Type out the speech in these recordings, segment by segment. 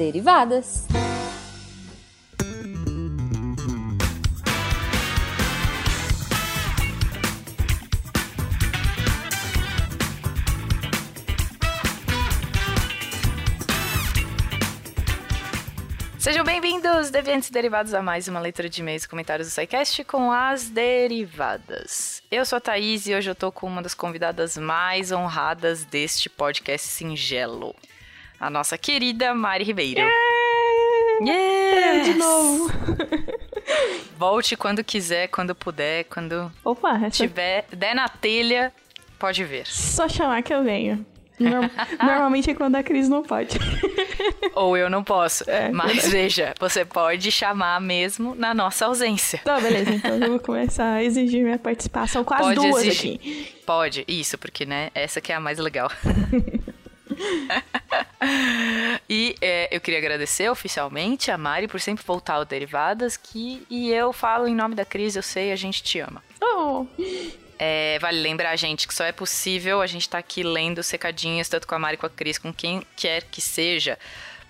derivadas. Sejam bem-vindos, deviantes e derivados, a mais uma leitura de e-mails e comentários do SciCast com as derivadas. Eu sou a Thaís e hoje eu tô com uma das convidadas mais honradas deste podcast singelo. A nossa querida Mari Ribeiro. Yeah! De novo. Volte quando quiser, quando puder, quando Opa, essa... tiver, der na telha, pode ver. Só chamar que eu venho. Norm- Normalmente é quando a Cris não pode. Ou eu não posso. É, Mas verdade. veja, você pode chamar mesmo na nossa ausência. Tá, beleza. Então eu vou começar a exigir minha participação com as Pode duas exigir. aqui. Pode, isso, porque, né, essa que é a mais legal. e é, eu queria agradecer oficialmente a Mari por sempre voltar ao Derivadas, que, e eu falo em nome da Cris, eu sei, a gente te ama. Oh, É, vale lembrar, gente, que só é possível a gente estar aqui lendo os recadinhos, tanto com a Mari, com a Cris, com quem quer que seja,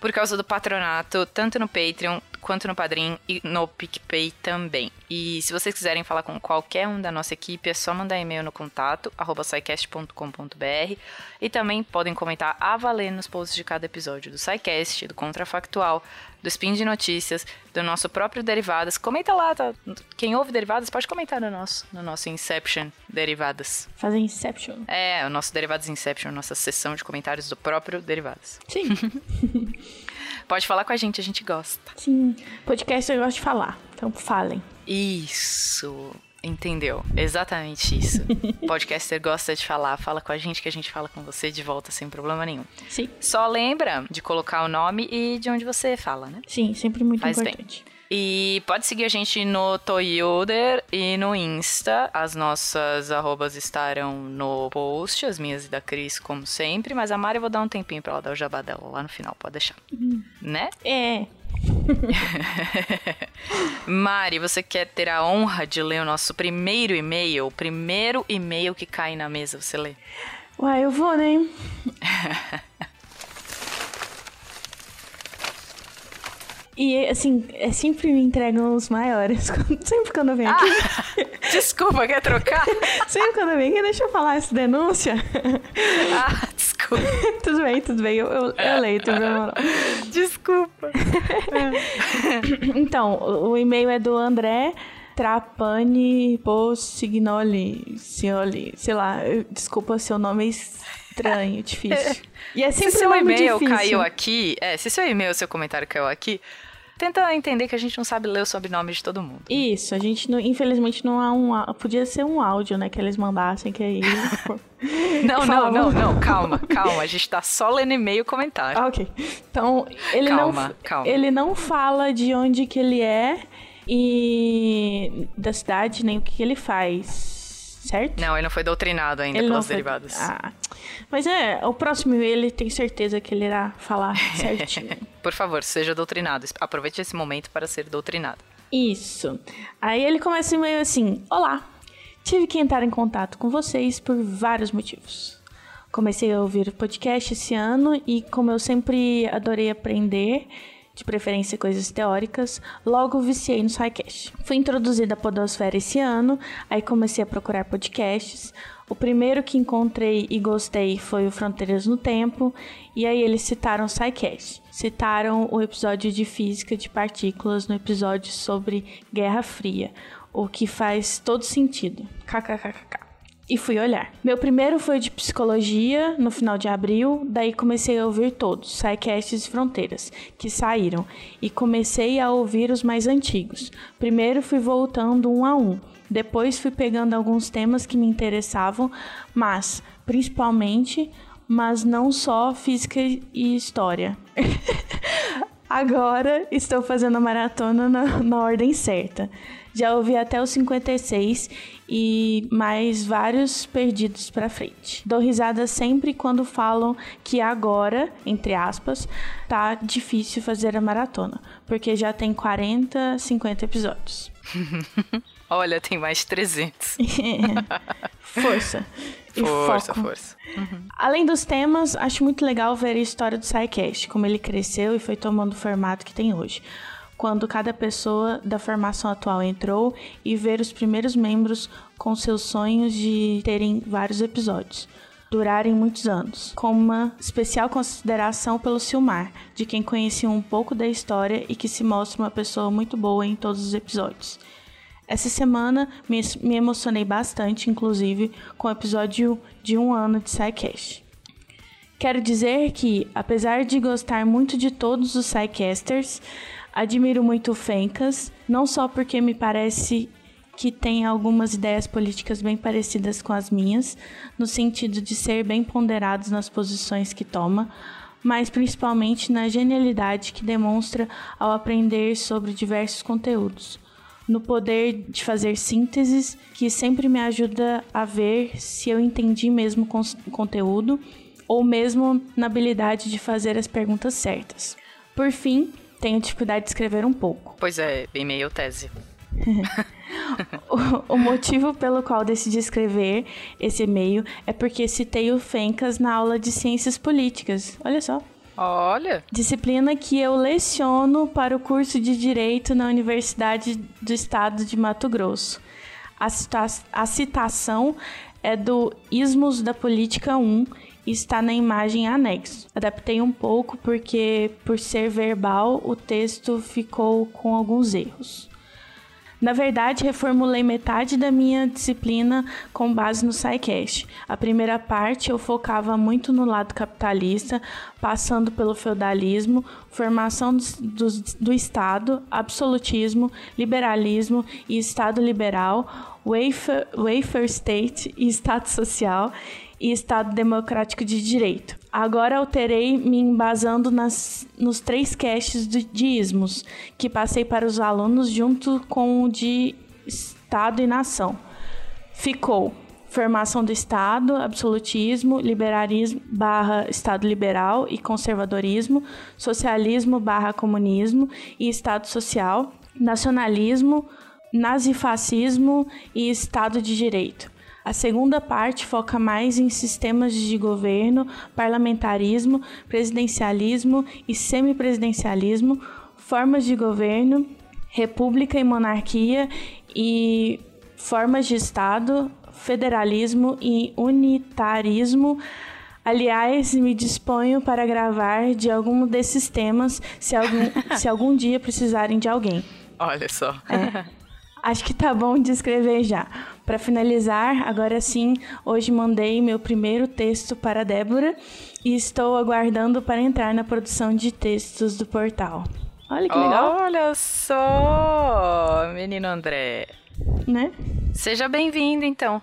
por causa do patronato, tanto no Patreon quanto no Padrim e no PicPay também. E se vocês quiserem falar com qualquer um da nossa equipe, é só mandar e-mail no contato, arroba scicast.com.br e também podem comentar a valer nos posts de cada episódio do SciCast, do Contrafactual, do Spin de Notícias, do nosso próprio Derivadas. Comenta lá, tá? Quem ouve Derivadas pode comentar no nosso, no nosso Inception Derivadas. fazer Inception. É, o nosso Derivadas Inception, nossa sessão de comentários do próprio Derivadas. Sim, Pode falar com a gente, a gente gosta. sim. Podcast eu gosto de falar. Então falem. Isso. Entendeu? Exatamente isso. Podcaster gosta de falar, fala com a gente que a gente fala com você de volta sem problema nenhum. Sim, Só lembra de colocar o nome e de onde você fala, né? sim, sempre muito Faz bem. importante. E pode seguir a gente no Toyoder e no Insta. As nossas arrobas estarão no post, as minhas e da Cris, como sempre. Mas a Mari eu vou dar um tempinho pra ela dar o jabá dela lá no final, pode deixar. Né? É, Mari, você quer ter a honra de ler o nosso primeiro e-mail? O primeiro e-mail que cai na mesa, você lê? uai, eu vou, né? E, assim, é sempre me entregam os maiores. Sempre quando eu venho aqui. Desculpa, quer trocar? Sempre quando eu venho aqui, deixa eu falar essa denúncia. ah, desculpa. tudo bem, tudo bem. Eu, eu, eu leio, bem. Desculpa. Então, o o e-mail é do André Trapani Possignoli, Cioli, sei lá, desculpa, seu nome é estranho, difícil. E é Se sempre seu um e-mail difícil. caiu aqui, é, se seu e-mail, seu comentário caiu aqui, tenta entender que a gente não sabe ler o sobrenome de todo mundo. Isso, a gente, não, infelizmente, não há um... Podia ser um áudio, né, que eles mandassem, que aí... Não, não, não, não, calma, calma. A gente tá só lendo e-mail e comentário. Ah, ok. Então, ele Calma, não, calma. ele não fala de onde que ele é e da cidade, nem o que, que ele faz, certo? Não, ele não foi doutrinado ainda ele pelas foi- derivadas. Ah, mas é, o próximo ele tem certeza que ele irá falar certinho. Por favor, seja doutrinado. Aproveite esse momento para ser doutrinado. Isso. Aí ele começa meio assim: Olá, tive que entrar em contato com vocês por vários motivos. Comecei a ouvir o podcast esse ano e, como eu sempre adorei aprender, de preferência coisas teóricas, logo viciei no SciCast. Fui introduzida à Podosfera esse ano, aí comecei a procurar podcasts. O primeiro que encontrei e gostei foi o Fronteiras no Tempo, e aí eles citaram o SciCast. Citaram o episódio de física de partículas no episódio sobre Guerra Fria, o que faz todo sentido. KKKK. E fui olhar. Meu primeiro foi de psicologia, no final de abril, daí comecei a ouvir todos, SciCasts e Fronteiras, que saíram, e comecei a ouvir os mais antigos. Primeiro fui voltando um a um, depois fui pegando alguns temas que me interessavam, mas, principalmente, mas não só física e história. Agora estou fazendo a maratona na, na ordem certa. Já ouvi até os 56 e mais vários perdidos para frente. Dou risada sempre quando falam que agora, entre aspas, tá difícil fazer a maratona, porque já tem 40, 50 episódios. Olha, tem mais de 300. força. E força, foco. força. Uhum. Além dos temas, acho muito legal ver a história do SciCast, como ele cresceu e foi tomando o formato que tem hoje quando cada pessoa da formação atual entrou e ver os primeiros membros com seus sonhos de terem vários episódios durarem muitos anos, com uma especial consideração pelo Silmar, de quem conheci um pouco da história e que se mostra uma pessoa muito boa em todos os episódios. Essa semana me, me emocionei bastante, inclusive, com o episódio de um ano de SciCast. Quero dizer que, apesar de gostar muito de todos os SciCasters, Admiro muito o Fencas, não só porque me parece que tem algumas ideias políticas bem parecidas com as minhas, no sentido de ser bem ponderados nas posições que toma, mas principalmente na genialidade que demonstra ao aprender sobre diversos conteúdos, no poder de fazer sínteses que sempre me ajuda a ver se eu entendi mesmo o conteúdo ou mesmo na habilidade de fazer as perguntas certas. Por fim, tenho dificuldade de escrever um pouco. Pois é, bem meio tese. o, o, motivo pelo qual decidi escrever esse e-mail é porque citei o Fencas na aula de Ciências Políticas. Olha só. Olha! Disciplina que eu leciono para o curso de Direito na Universidade do Estado de Mato Grosso. A, cita a citação é do Ismos da Política 1 está na imagem anexo. Adaptei um pouco porque, por ser verbal, o texto ficou com alguns erros. Na verdade, reformulei metade da minha disciplina com base no SciCast. A primeira parte eu focava muito no lado capitalista, passando pelo feudalismo, formação do, do, do Estado, absolutismo, liberalismo e Estado liberal, wafer, wafer state e Estado social e Estado Democrático de Direito. Agora alterei me embasando nas, nos três caches de, de ismos que passei para os alunos junto com o de Estado e Nação. Ficou formação do Estado, absolutismo, liberalismo barra Estado liberal e conservadorismo, socialismo barra comunismo e Estado social, nacionalismo, nazifascismo e Estado de Direito. A segunda parte foca mais em sistemas de governo, parlamentarismo, presidencialismo e semipresidencialismo, formas de governo, república e monarquia e formas de Estado, federalismo e unitarismo. Aliás, me disponho para gravar de algum desses temas se algum, se algum dia precisarem de alguém. Olha só. É. Acho que tá bom de escrever já. Para finalizar, agora sim, hoje mandei meu primeiro texto para a Débora e estou aguardando para entrar na produção de textos do portal. Olha que legal. Olha só, menino André. Né? Seja bem-vindo, então.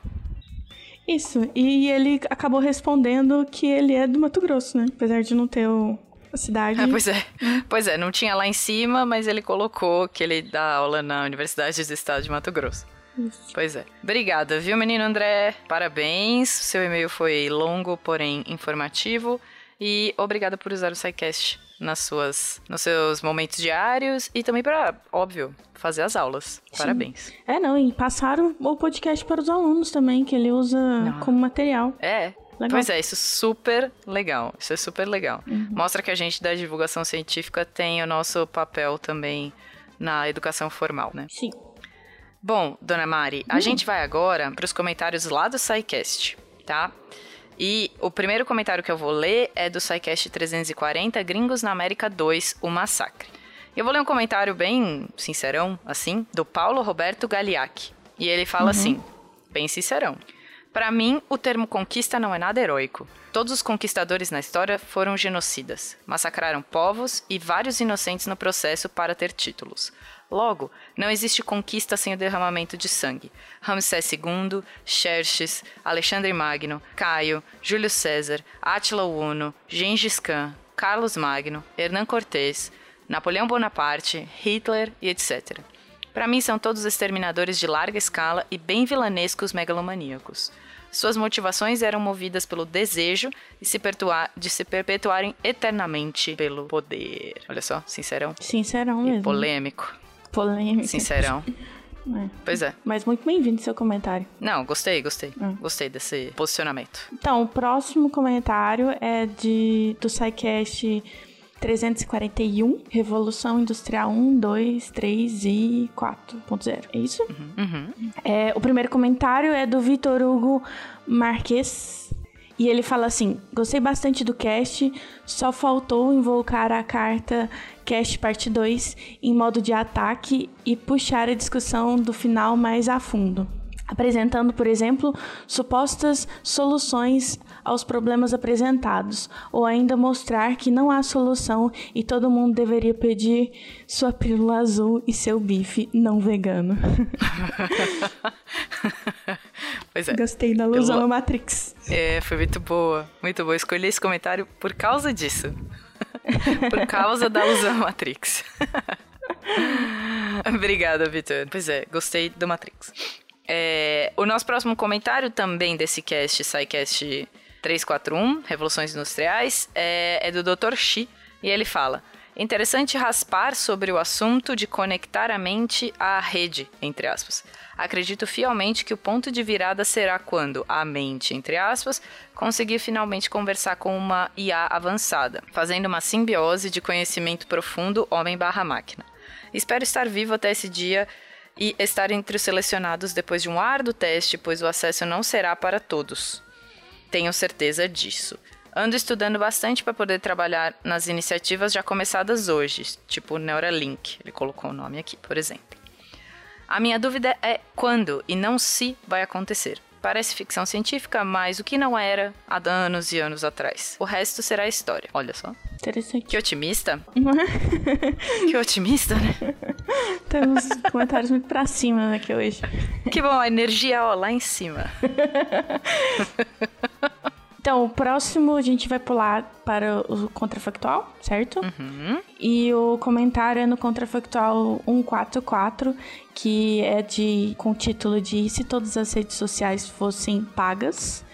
Isso, e ele acabou respondendo que ele é do Mato Grosso, né? Apesar de não ter o, a cidade. Ah, pois é. Pois é, não tinha lá em cima, mas ele colocou que ele dá aula na Universidade do Estado de Mato Grosso. Isso. Pois é. Obrigada, viu, menino André? Parabéns. Seu e-mail foi longo, porém informativo. E obrigada por usar o SciCast nas suas, nos seus momentos diários e também para, óbvio, fazer as aulas. Sim. Parabéns. É, não, e passaram o podcast para os alunos também, que ele usa não. como material. É, Legal. Pois é, isso é super legal. Isso é super legal. Uhum. Mostra que a gente da divulgação científica tem o nosso papel também na educação formal, né? Sim. Bom, dona Mari, uhum. a gente vai agora para os comentários lá do SciCast, tá? E o primeiro comentário que eu vou ler é do SciCast 340, Gringos na América 2, o Massacre. Eu vou ler um comentário bem sincerão, assim, do Paulo Roberto Galiac. E ele fala uhum. assim, bem sincerão. Para mim, o termo conquista não é nada heróico. Todos os conquistadores na história foram genocidas, massacraram povos e vários inocentes no processo para ter títulos. Logo, não existe conquista sem o derramamento de sangue. Ramsés II, Xerxes, Alexandre Magno, Caio, Júlio César, Átila Uno, Gengis Khan, Carlos Magno, Hernán Cortés, Napoleão Bonaparte, Hitler e etc. Para mim, são todos exterminadores de larga escala e bem vilanescos megalomaníacos. Suas motivações eram movidas pelo desejo de se, de se perpetuarem eternamente pelo poder. Olha só, sincerão. Sincerão mesmo. polêmico. Polêmico. Sincerão. É. Pois é. Mas muito bem-vindo seu comentário. Não, gostei, gostei. Hum. Gostei desse posicionamento. Então, o próximo comentário é de do SciCast 341, Revolução Industrial 1, 2, 3 e 4.0. É isso? Uhum. Uhum. É, o primeiro comentário é do Vitor Hugo Marques. E ele fala assim: Gostei bastante do cast, só faltou invocar a carta Cast Parte 2 em modo de ataque e puxar a discussão do final mais a fundo apresentando, por exemplo, supostas soluções aos problemas apresentados, ou ainda mostrar que não há solução e todo mundo deveria pedir sua pílula azul e seu bife não vegano. pois é. Gostei da alusão à Matrix. É, foi muito boa, muito boa. Escolhi esse comentário por causa disso. por causa da alusão à Matrix. Obrigada, Vitor. Pois é, gostei do Matrix. É, o nosso próximo comentário também desse cast, SciCast 341, Revoluções Industriais, é, é do Dr. Xi, e ele fala... Interessante raspar sobre o assunto de conectar a mente à rede, entre aspas. Acredito fielmente que o ponto de virada será quando a mente, entre aspas, conseguir finalmente conversar com uma IA avançada, fazendo uma simbiose de conhecimento profundo homem/máquina. Espero estar vivo até esse dia e estar entre os selecionados depois de um árduo teste, pois o acesso não será para todos. Tenho certeza disso. Ando estudando bastante para poder trabalhar nas iniciativas já começadas hoje, tipo o Neuralink, ele colocou o nome aqui, por exemplo. A minha dúvida é quando e não se vai acontecer. Parece ficção científica, mas o que não era há anos e anos atrás. O resto será história. Olha só. Interessante. Que otimista. que otimista, né? Temos comentários muito pra cima aqui hoje. Que bom, a energia ó, lá em cima. Então, o próximo a gente vai pular para o contrafactual, certo? Uhum. E o comentário é no contrafactual 144, que é de com o título de Se todas as redes sociais fossem pagas.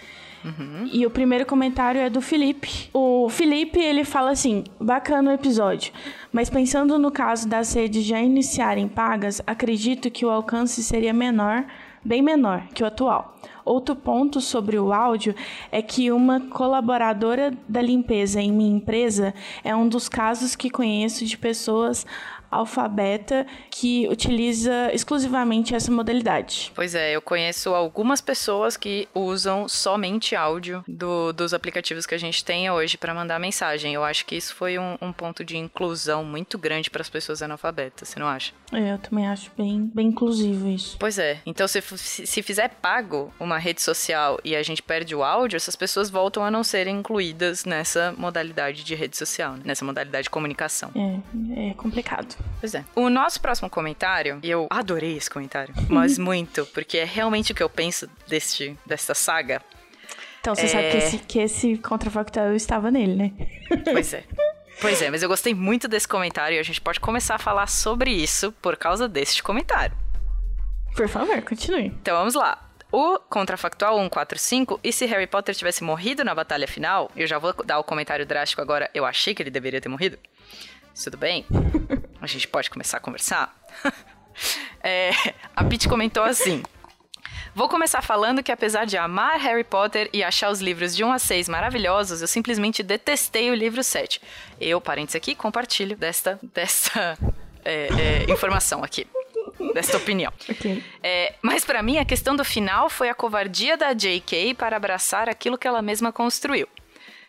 Uhum. E o primeiro comentário é do Felipe. O Felipe, ele fala assim: bacana o episódio, mas pensando no caso das redes já iniciarem pagas, acredito que o alcance seria menor, bem menor que o atual. Outro ponto sobre o áudio é que uma colaboradora da limpeza em minha empresa é um dos casos que conheço de pessoas alfabeta que utiliza exclusivamente essa modalidade. Pois é, eu conheço algumas pessoas que usam somente áudio do, dos aplicativos que a gente tem hoje para mandar mensagem. Eu acho que isso foi um, um ponto de inclusão muito grande para as pessoas analfabetas, você não acha? É, eu também acho bem, bem inclusivo isso. Pois é. Então, se, se fizer pago uma rede social e a gente perde o áudio, essas pessoas voltam a não serem incluídas nessa modalidade de rede social, né? nessa modalidade de comunicação. É, é complicado. Pois é. O nosso próximo comentário, e eu adorei esse comentário, mas muito, porque é realmente o que eu penso deste, desta saga. Então você é... sabe que esse, que esse contrafactual estava nele, né? Pois é. Pois é, mas eu gostei muito desse comentário e a gente pode começar a falar sobre isso por causa deste comentário. Por favor, continue. Então vamos lá. O contrafactual 145, e se Harry Potter tivesse morrido na batalha final, eu já vou dar o comentário drástico agora, eu achei que ele deveria ter morrido. Tudo bem? A gente pode começar a conversar? é, a Pete comentou assim. Vou começar falando que apesar de amar Harry Potter e achar os livros de 1 a 6 maravilhosos, eu simplesmente detestei o livro 7. Eu, parênteses aqui, compartilho desta, desta é, é, informação aqui. Desta opinião. Okay. É, mas para mim, a questão do final foi a covardia da J.K. para abraçar aquilo que ela mesma construiu.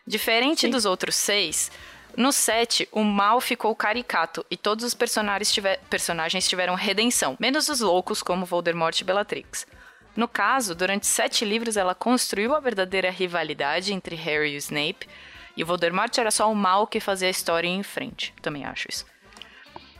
Diferente Sim. dos outros seis, no 7, o mal ficou caricato e todos os personagens, personagens tiveram redenção, menos os loucos como Voldemort e Bellatrix. No caso, durante sete livros ela construiu a verdadeira rivalidade entre Harry e Snape, e o Voldemort era só o mal que fazia a história em frente. Também acho isso.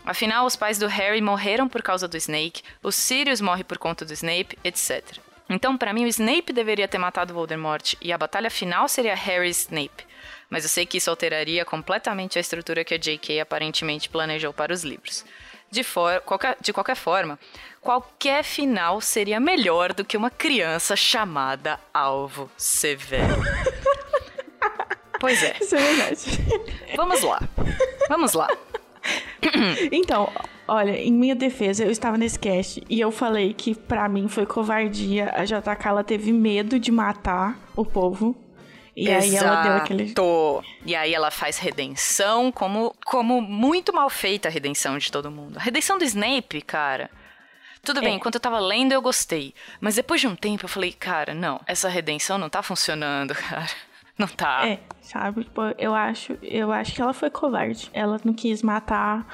Afinal, os pais do Harry morreram por causa do Snake, o Sirius morre por conta do Snape, etc. Então, para mim, o Snape deveria ter matado Voldemort e a batalha final seria Harry e Snape mas eu sei que isso alteraria completamente a estrutura que a J.K. aparentemente planejou para os livros. De, for, qualquer, de qualquer forma, qualquer final seria melhor do que uma criança chamada alvo severo. pois é. Isso é verdade. Vamos lá. Vamos lá. Então, olha, em minha defesa, eu estava nesse cast e eu falei que pra mim foi covardia. A JK ela teve medo de matar o povo. E Exato. aí ela deu aquele. E aí ela faz redenção, como, como muito mal feita a redenção de todo mundo. A redenção do Snape, cara. Tudo bem, É. enquanto eu tava lendo eu gostei. Mas depois de um tempo eu falei, cara, não, essa redenção não tá funcionando, cara. Não tá. É, sabe? Tipo, eu acho, eu acho que ela foi covarde. Ela não quis matar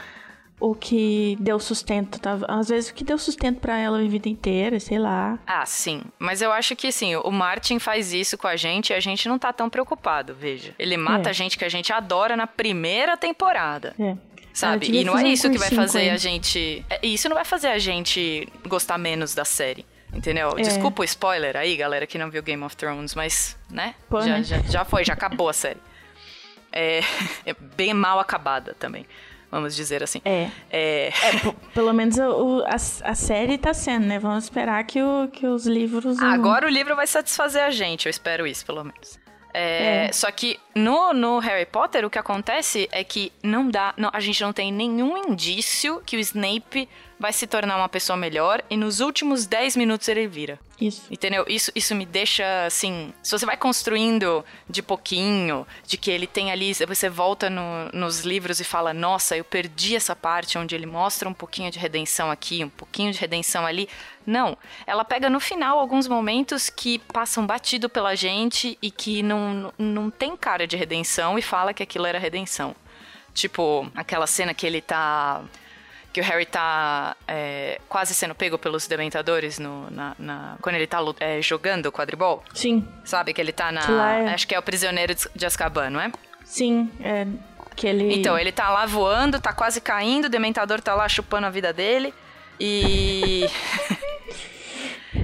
o que deu sustento. Tá? Às vezes o que deu sustento pra ela a vida inteira, sei lá. Ah, sim. Mas eu acho que, assim, o Martin faz isso com a gente e a gente não tá tão preocupado, veja. Ele mata É. gente que a gente adora na primeira temporada. É. Sabe? E não é fazer um isso que vai fazer a gente. é, Isso não vai fazer a gente gostar menos da série. Entendeu? É. Desculpa o spoiler aí, galera que não viu Game of Thrones, mas, né? Pô, já, né? já, já foi, já acabou a série. É, é bem mal acabada também, vamos dizer assim. É. É, É, pelo menos o, a, a série tá sendo, né? Vamos esperar que, o, que os livros. Agora o livro vai satisfazer a gente, eu espero isso, pelo menos. É, É. Só que no, no Harry Potter, o que acontece é que não dá. não- a gente não tem nenhum indício que o Snape vai se tornar uma pessoa melhor e nos últimos 10 minutos ele vira. Isso. Entendeu? Isso, isso me deixa assim. Se você vai construindo de pouquinho, de que ele tem ali. Você volta no- nos livros e fala: Nossa, eu perdi essa parte onde ele mostra um pouquinho de redenção aqui, um pouquinho de redenção ali. Não. Ela pega no final alguns momentos que passam batido pela gente e que não, não tem cara de redenção e fala que aquilo era redenção. Tipo, aquela cena que ele tá que o Harry tá é, quase sendo pego pelos dementadores no, na, na- quando ele tá é, jogando o quadribol. Sim, Sabe? Que ele tá na. É- Acho que é o prisioneiro de de Azkaban, não é? sim. É, que ele. Então, ele tá lá voando, tá quase caindo, o dementador tá lá chupando a vida dele. E.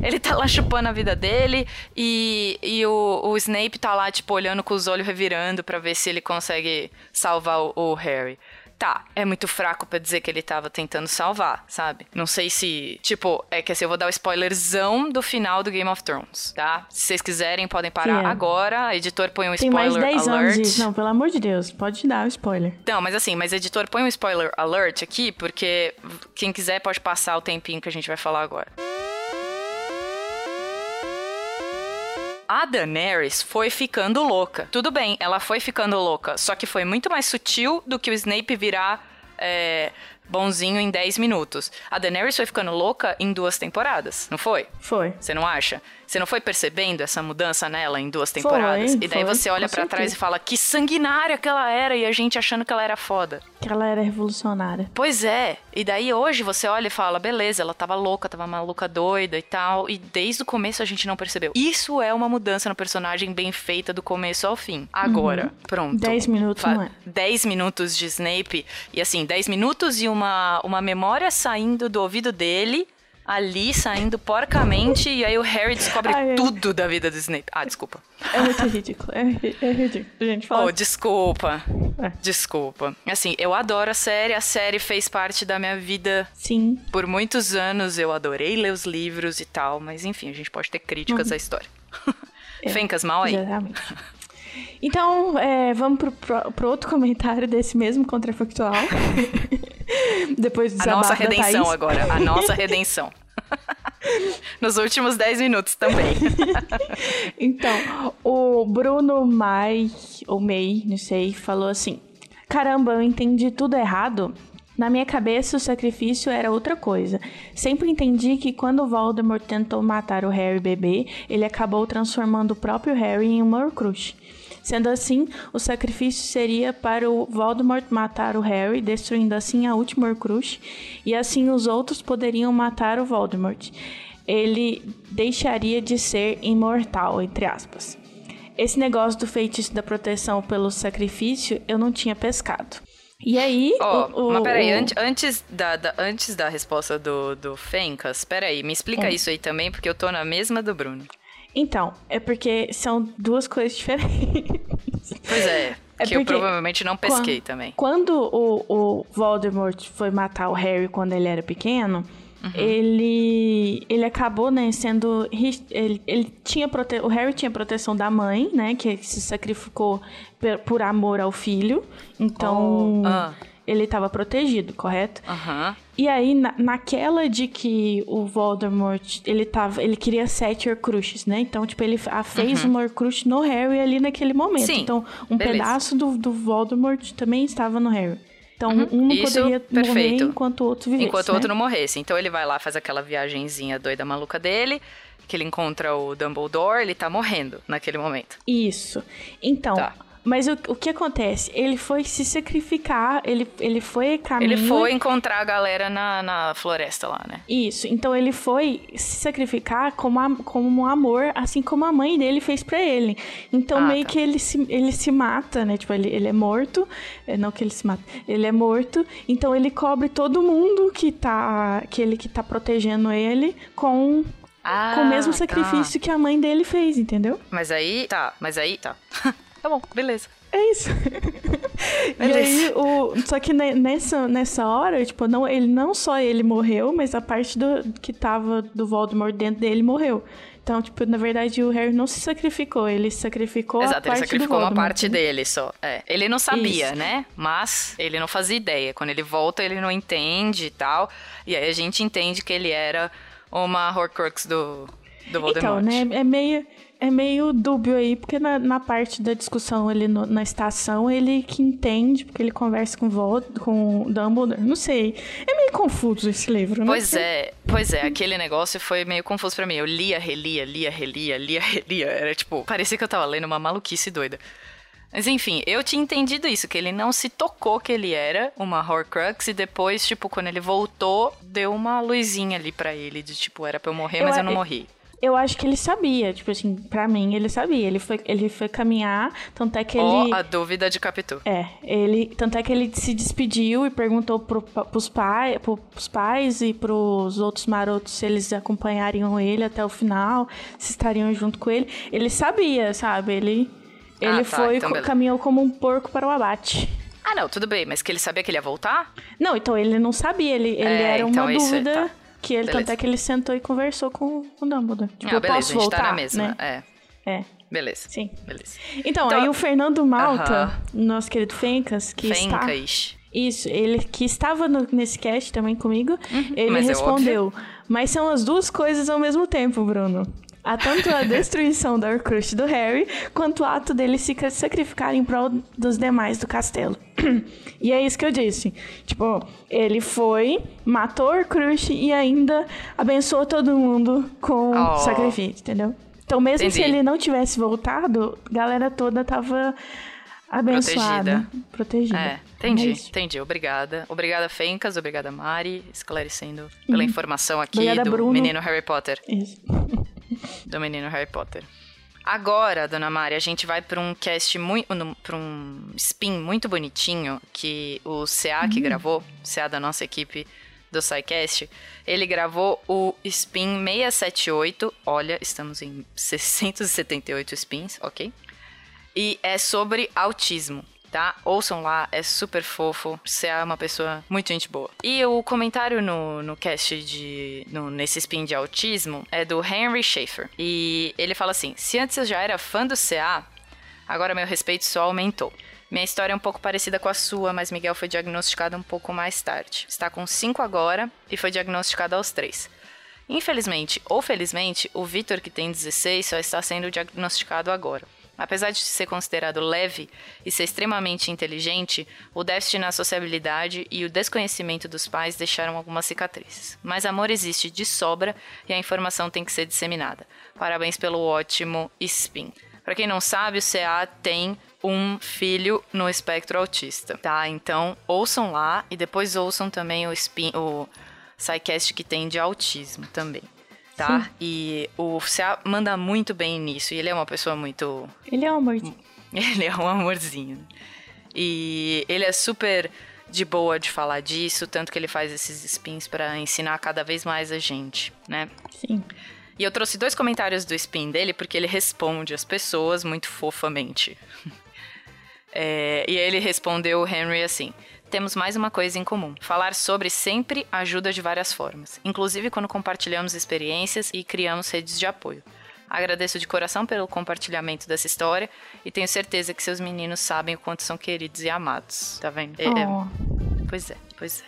Ele tá lá chupando a vida dele e, e o, o Snape tá lá, tipo, olhando com os olhos revirando pra ver se ele consegue salvar o, o Harry. Tá, é muito fraco pra dizer que ele tava tentando salvar, sabe? Não sei se. Tipo, é que assim, eu vou dar o spoilerzão do final do Game of Thrones, tá? Se vocês quiserem, podem parar Sim, é. agora. Editor põe um Tem spoiler mais 10 alert. anos. Não, pelo amor de Deus, pode dar o spoiler. Não, mas assim, mas editor, põe um spoiler alert aqui, porque quem quiser pode passar o tempinho que a gente vai falar agora. A Daenerys foi ficando louca. Tudo bem, ela foi ficando louca, só que foi muito mais sutil do que o Snape virar é, bonzinho em 10 minutos. A Daenerys foi ficando louca em duas temporadas, não foi? Foi. Você não acha? Você não foi percebendo essa mudança nela em duas temporadas? Foi, e daí foi, você olha pra trás e fala que sanguinária que ela era e a gente achando que ela era foda. Que ela era revolucionária. Pois é. E daí hoje você olha e fala, beleza, ela tava louca, tava maluca doida e tal. E desde o começo a gente não percebeu. Isso é uma mudança no personagem bem feita do começo ao fim. Agora, pronto. 10 minutos Fa- não é. 10 minutos de Snape. E assim, 10 minutos e uma, uma memória saindo do ouvido dele. Ali, saindo porcamente, e aí o Harry descobre Ai, ai. tudo da vida do Snape. Ah, desculpa. É muito ridículo. É, é ridículo. Gente, fala Oh, desculpa. É. Desculpa. Assim, eu adoro a série, a série fez parte da minha vida Sim. por muitos anos. Eu adorei ler os livros e tal, mas enfim, a gente pode ter críticas à história. Uhum. É, Fencas mal aí. Exatamente. Então, é, vamos pro, pro, pro outro comentário desse mesmo contrafactual. Depois do A nossa redenção agora. A nossa redenção. Nos últimos 10 minutos também. Então, o Bruno Mai, ou May, não sei, falou assim: Caramba, eu entendi tudo errado. Na minha cabeça, o sacrifício era outra coisa. Sempre entendi que quando Voldemort tentou matar o Harry bebê, ele acabou transformando o próprio Harry em um Horcrux. Sendo assim, o sacrifício seria para o Voldemort matar o Harry, destruindo assim a última Horcrux, e assim os outros poderiam matar o Voldemort. Ele deixaria de ser imortal, entre aspas. Esse negócio do feitiço da proteção pelo sacrifício eu não tinha pescado. E aí. Ó, o, o- mas peraí, o- ante- antes, da, da- antes da resposta do, do Fencas, peraí, me explica É. isso aí também, porque eu tô na mesma do Bruno. Então, é porque são duas coisas diferentes. Pois é. É que eu provavelmente não pesquei quando, também. Quando o, o Voldemort foi matar o Harry quando ele era pequeno, uhum. ele ele acabou, né, sendo ele, ele tinha prote, o Harry tinha proteção da mãe, né, que se sacrificou por, por amor ao filho. Então, oh. ah ele estava protegido, correto? Uhum. E aí, na, naquela de que o Voldemort, ele tava, ele queria sete Horcruxes, né? Então, tipo, ele a, fez uhum. uma Horcrux no Harry ali naquele momento. Sim, então, um beleza. pedaço do, do Voldemort também estava no Harry. Então, uhum. um não Isso, poderia perfeito. morrer enquanto o outro vivesse, Enquanto o né? outro não morresse. Então, ele vai lá, faz aquela viagenzinha doida maluca dele, que ele encontra o Dumbledore, ele tá morrendo naquele momento. Isso. Então, tá. Mas o, o que acontece? Ele foi se sacrificar, ele, ele foi caminho... Ele foi encontrar a galera na, na floresta lá, né? Isso, então ele foi se sacrificar como, a, como um amor, assim como a mãe dele fez para ele. Então ah, meio tá. que ele se, ele se mata, né? Tipo, ele, ele é morto, é, não que ele se mata, ele é morto, então ele cobre todo mundo que tá, que ele que tá protegendo ele com ah, com o mesmo tá. sacrifício tá. que a mãe dele fez, entendeu? Mas aí, tá, mas aí, tá. Tá bom, beleza. É isso. Beleza. E aí, o... só que nessa, nessa hora, tipo, não, ele não só ele morreu, mas a parte do, que tava do Voldemort dentro dele morreu. Então, tipo, na verdade, o Harry não se sacrificou, ele sacrificou Exato, a parte ele sacrificou uma parte dele só. É. Ele não sabia, Isso. né? Mas ele não fazia ideia. Quando ele volta, ele não entende e tal. E aí a gente entende que ele era uma Horcrux do, do Voldemort. Então, né? É meio é meio dúbio aí, porque na, na parte da discussão ali no, na estação, ele que entende, porque ele conversa com o com Dumbledore, não sei. É meio confuso esse livro, né? Pois é, pois é, aquele negócio foi meio confuso para mim. Eu lia, relia, lia, relia, lia, relia. Era tipo, parecia que eu tava lendo uma maluquice doida. Mas enfim, eu tinha entendido isso, que ele não se tocou que ele era uma Horcrux e depois, tipo, quando ele voltou, deu uma luzinha ali para ele de tipo, era pra eu morrer, eu, mas eu não morri. Eu acho que ele sabia, tipo assim, pra mim ele sabia. Ele foi, ele foi caminhar, tanto é que ele. Oh, a dúvida de Capitu. É, ele. Tanto é que ele se despediu e perguntou pro, pros, pai, pros pais e pros outros marotos se eles acompanhariam ele até o final, se estariam junto com ele. Ele sabia, sabe? Ele. Ele ah, tá, foi, então caminhou como um porco para o abate. Ah, não, tudo bem, mas que ele sabia que ele ia voltar? Não, então ele não sabia, ele, ele é, era então uma dúvida. Tá. Que ele, tanto é que ele sentou e conversou com, o Dumbledore. Tipo, ah, beleza, posso voltar, a gente tá na mesma, né? é. É. Beleza. Sim. Beleza. Então, então aí o Fernando Malta, uh -huh. nosso querido Fencas, que Fencas. está... Isso, ele que estava no, nesse cast também comigo, uhum, ele é respondeu. É mas são as duas coisas ao mesmo tempo, Bruno. Há tanto a destruição da Horcrux do Harry, quanto o ato dele se sacrificar em prol dos demais do castelo. e é isso que eu disse. Tipo, ele foi, matou Horcrux e ainda abençoou todo mundo com oh. sacrifício, entendeu? Então, mesmo Entendi. se ele não tivesse voltado, a galera toda tava abençoada. Protegida. protegida. É, entendi, é entendi. Obrigada. Obrigada, Fencas. Obrigada, Mari, esclarecendo pela uhum. informação aqui obrigada, do Bruno. menino Harry Potter. Isso. do menino Harry Potter. Agora, dona Mari, a gente vai para um cast muito. para um spin muito bonitinho que o CA que uhum. gravou, CA da nossa equipe do SciCast, ele gravou o spin 678. Olha, estamos em 678 spins, ok? E é sobre autismo tá? Ouçam lá, é super fofo. Você é uma pessoa muito gente boa. E o comentário no, no cast de. No, nesse spin de autismo é do Henry Schaefer. E ele fala assim: se antes eu já era fã do CA, agora meu respeito só aumentou. Minha história é um pouco parecida com a sua, mas Miguel foi diagnosticado um pouco mais tarde. Está com 5 agora e foi diagnosticado aos 3. Infelizmente ou felizmente, o Vitor, que tem 16, só está sendo diagnosticado agora. Apesar de ser considerado leve e ser extremamente inteligente, o déficit na sociabilidade e o desconhecimento dos pais deixaram algumas cicatrizes. Mas amor existe de sobra e a informação tem que ser disseminada. Parabéns pelo ótimo spin. Para quem não sabe, o CA tem um filho no espectro autista, tá? Então, ouçam lá e depois ouçam também o spin, o SciCast que tem de autismo também tá? Sim. E o Cea manda muito bem nisso. E ele é uma pessoa muito. Ele é um amorzinho. Ele é um amorzinho. E ele é super de boa de falar disso, tanto que ele faz esses spins para ensinar cada vez mais a gente, né? Sim. E eu trouxe dois comentários do spin dele porque ele responde as pessoas muito fofamente. É, e ele respondeu o Henry assim: temos mais uma coisa em comum. Falar sobre sempre ajuda de várias formas, inclusive quando compartilhamos experiências e criamos redes de apoio. Agradeço de coração pelo compartilhamento dessa história e tenho certeza que seus meninos sabem o quanto são queridos e amados. Tá vendo? É, é. Oh. Pois é, pois é.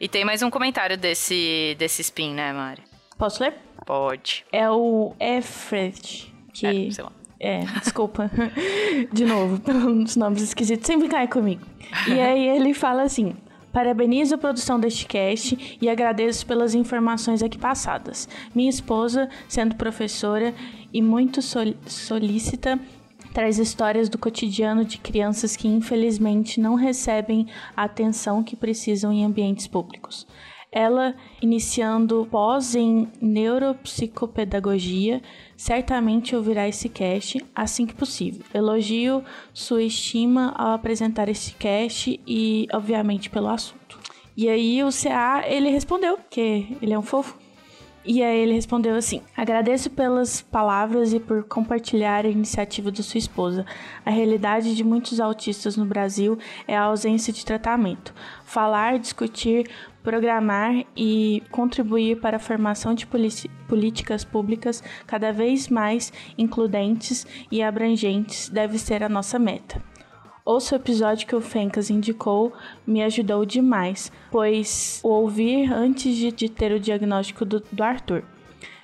E tem mais um comentário desse, desse spin, né, Mari? Posso ler? Pode. É o Efred, que... É, sei lá. É, desculpa. De novo, pelos nomes esquisitos. Sempre cai comigo. E aí ele fala assim: Parabenizo a produção deste cast e agradeço pelas informações aqui passadas. Minha esposa, sendo professora e muito sol solícita, traz histórias do cotidiano de crianças que infelizmente não recebem a atenção que precisam em ambientes públicos. Ela, iniciando pós em neuropsicopedagogia, certamente ouvirá esse cast assim que possível. Elogio sua estima ao apresentar esse cast e, obviamente, pelo assunto. E aí o CA, ele respondeu, que ele é um fofo. E aí ele respondeu assim: Agradeço pelas palavras e por compartilhar a iniciativa da sua esposa. A realidade de muitos autistas no Brasil é a ausência de tratamento. Falar, discutir, programar e contribuir para a formação de políticas públicas cada vez mais includentes e abrangentes deve ser a nossa meta. Ouça o episódio que o Fencas indicou me ajudou demais, pois o ouvir antes de, de ter o diagnóstico do, do Arthur.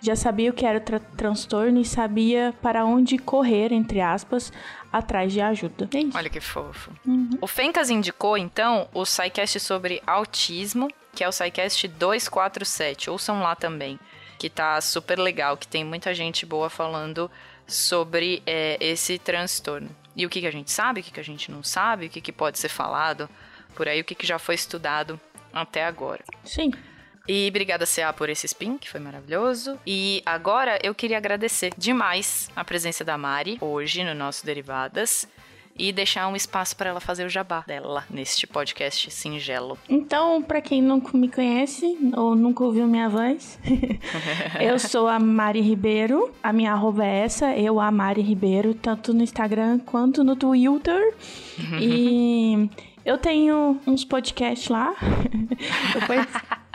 Já sabia o que era o tra transtorno e sabia para onde correr, entre aspas, atrás de ajuda. É Olha que fofo. Uhum. O Fencas indicou, então, o SciCast sobre autismo, que é o SciCast 247. Ouçam lá também, que tá super legal, que tem muita gente boa falando sobre é, esse transtorno. E o que, que a gente sabe, o que, que a gente não sabe, o que, que pode ser falado por aí, o que, que já foi estudado até agora. Sim. E obrigada, CA, por esse spin, que foi maravilhoso. E agora eu queria agradecer demais a presença da Mari hoje no nosso Derivadas e deixar um espaço para ela fazer o jabá dela neste podcast singelo. Então, para quem não me conhece ou nunca ouviu minha voz, eu sou a Mari Ribeiro. A minha arroba é essa, eu, a Mari Ribeiro, tanto no Instagram quanto no Twitter. e eu tenho uns podcasts lá. Depois.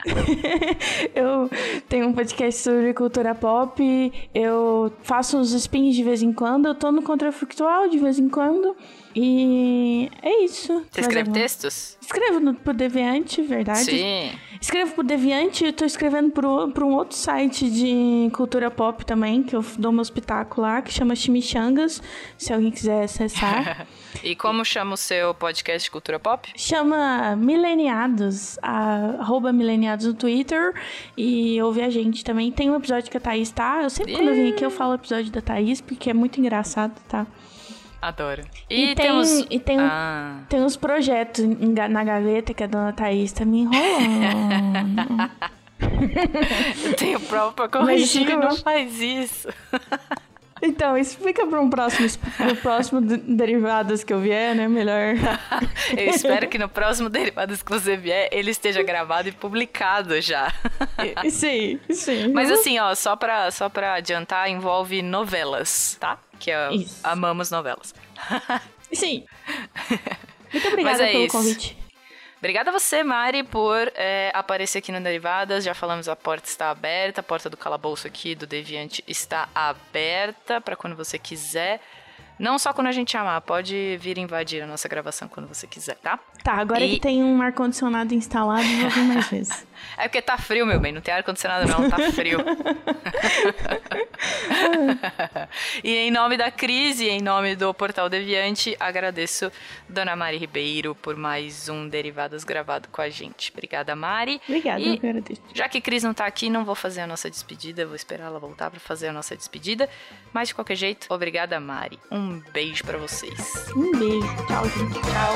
eu tenho um podcast sobre cultura pop, eu faço uns spins de vez em quando, eu tô no Contrafactual de vez em quando. E é isso. Você escreve textos? Escrevo no, pro Deviante, verdade. Sim. Escrevo pro Deviante, eu tô escrevendo pro, pro um outro site de cultura pop também, que eu dou meu espetáculo lá, que chama Chimichangas, se alguém quiser acessar. e como chama o seu podcast de cultura pop? Chama Mileniados, arroba Mileniados no Twitter, e ouve a gente também. Tem um episódio que a Thaís tá, eu sempre quando eu vim aqui eu falo episódio da Thaís, porque é muito engraçado, tá? Adoro. E, e tem, temos... e tem, ah. tem uns projetos na gaveta que a dona Thaís tá me enrolando. Eu tenho prova pra corrigir, não faz isso. Então, explica para um próximo, pro próximo Derivadas que eu vier, né? Melhor. eu espero que no próximo Derivadas que você vier, ele esteja gravado e publicado já. sim, sim. Mas assim, ó, só pra, só pra adiantar, envolve novelas, tá? Que é, amamos novelas. sim. Muito obrigada é pelo isso. convite. Obrigada a você, Mari, por é, aparecer aqui no Derivadas. Já falamos, a porta está aberta, a porta do calabouço aqui do Deviante está aberta para quando você quiser. Não só quando a gente chamar, pode vir invadir a nossa gravação quando você quiser, tá? Tá, agora e... que tem um ar-condicionado instalado, vou vir mais vezes. é porque tá frio, meu bem, não tem ar-condicionado não, tá frio. e em nome da crise, em nome do Portal Deviante, agradeço Dona Mari Ribeiro por mais um Derivadas gravado com a gente. Obrigada, Mari. Obrigada, e, eu agradeço. Já que Cris não tá aqui, não vou fazer a nossa despedida, vou esperar ela voltar para fazer a nossa despedida. Mas de qualquer jeito, obrigada, Mari. Um beijo para vocês. Um beijo. Tchau, gente. Tchau.